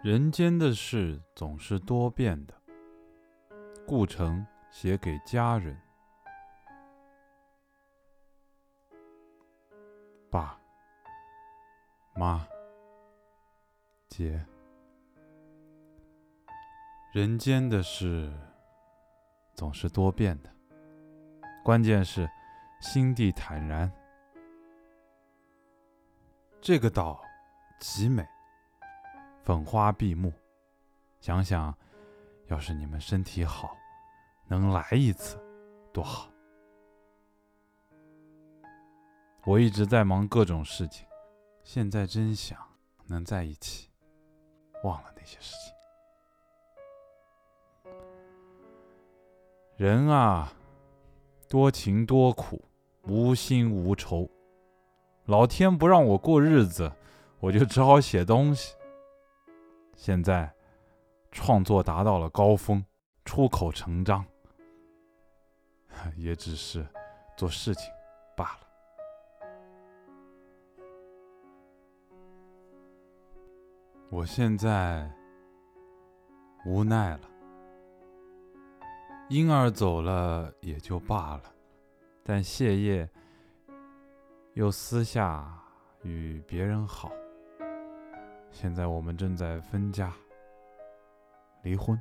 人间的事总是多变的。顾城写给家人：爸妈姐，人间的事总是多变的，关键是心地坦然。这个岛极美。粉花闭目，想想，要是你们身体好，能来一次，多好！我一直在忙各种事情，现在真想能在一起，忘了那些事情。人啊，多情多苦，无心无愁。老天不让我过日子，我就只好写东西。现在，创作达到了高峰，出口成章，也只是做事情罢了。我现在无奈了，婴儿走了也就罢了，但谢烨又私下与别人好。现在我们正在分家、离婚。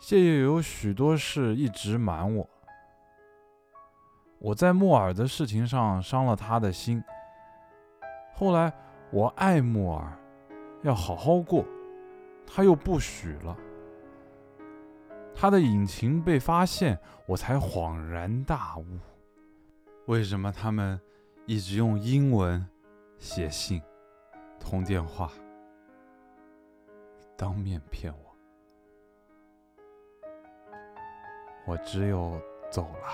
谢烨有许多事一直瞒我。我在木耳的事情上伤了他的心。后来我爱木耳，要好好过，他又不许了。他的隐情被发现，我才恍然大悟：为什么他们？一直用英文写信、通电话，当面骗我，我只有走了。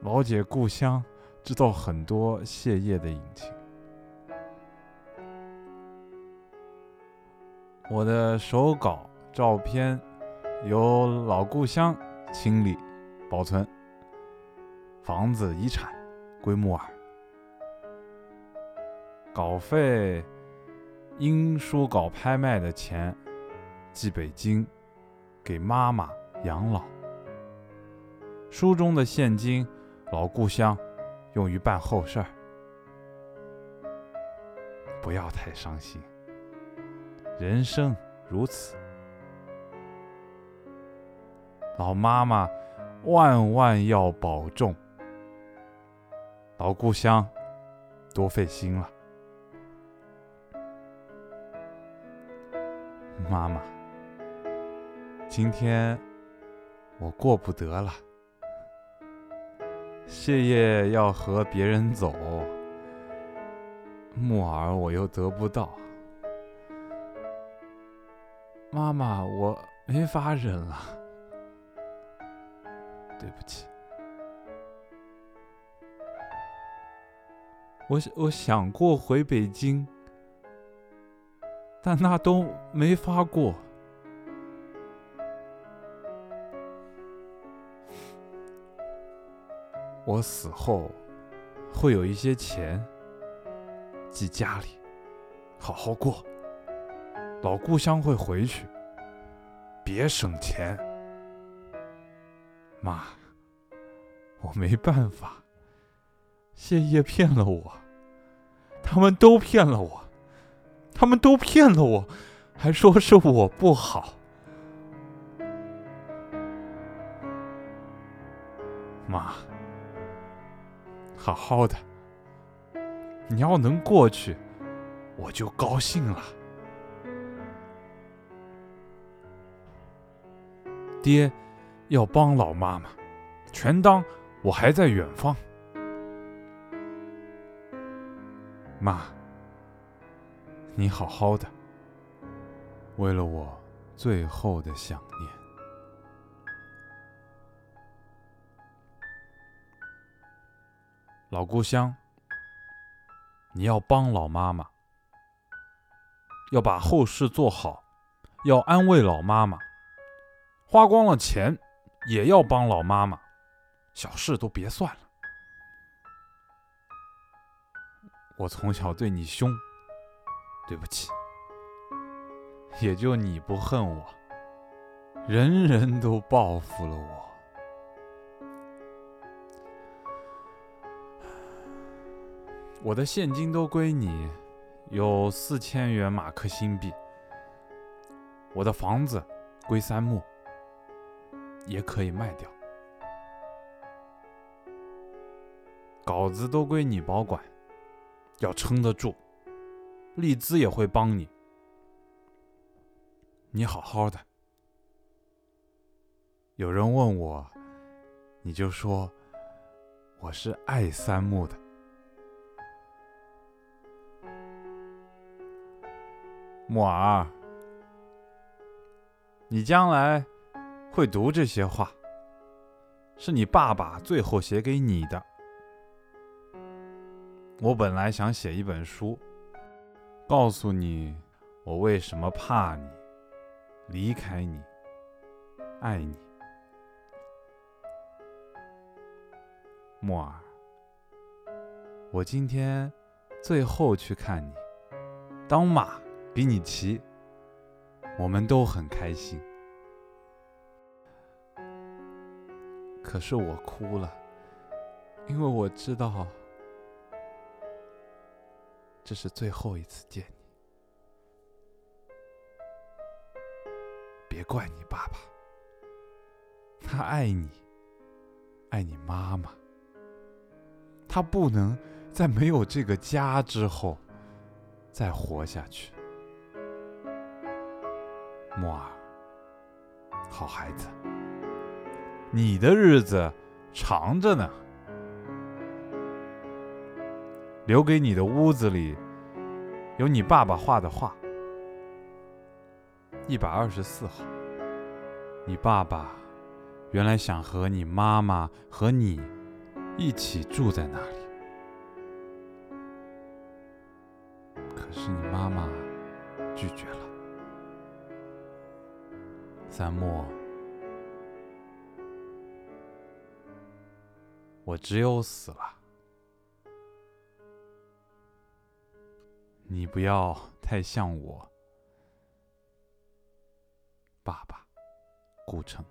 老姐故乡知道很多谢烨的隐情，我的手稿、照片由老故乡清理保存，房子遗产。归木耳，稿费因书稿拍卖的钱寄北京，给妈妈养老。书中的现金，老故乡用于办后事儿。不要太伤心，人生如此。老妈妈万万要保重。老故乡，多费心了，妈妈。今天我过不得了，谢烨要和别人走，木耳我又得不到，妈妈，我没法忍了，对不起。我我想过回北京，但那都没法过。我死后会有一些钱寄家里，好好过。老故乡会回去，别省钱，妈，我没办法。谢烨骗了我，他们都骗了我，他们都骗了我，还说是我不好。妈，好好的，你要能过去，我就高兴了。爹，要帮老妈妈，全当我还在远方。妈，你好好的。为了我最后的想念，老故乡，你要帮老妈妈，要把后事做好，要安慰老妈妈，花光了钱也要帮老妈妈，小事都别算了。我从小对你凶，对不起。也就你不恨我，人人都报复了我。我的现金都归你，有四千元马克新币。我的房子归三木，也可以卖掉。稿子都归你保管，要撑得住。丽兹也会帮你。你好好的。有人问我，你就说我是爱三木的。木儿，你将来会读这些话，是你爸爸最后写给你的。我本来想写一本书，告诉你我为什么怕你，离开你，爱你。木儿，我今天最后去看你，当马。比你骑，我们都很开心。可是我哭了，因为我知道这是最后一次见你。别怪你爸爸，他爱你，爱你妈妈，他不能在没有这个家之后再活下去。木儿，好孩子，你的日子长着呢。留给你的屋子里有你爸爸画的画，一百二十四号。你爸爸原来想和你妈妈和你一起住在那里，可是你妈妈拒绝了。三木，我只有死了。你不要太像我，爸爸，顾城。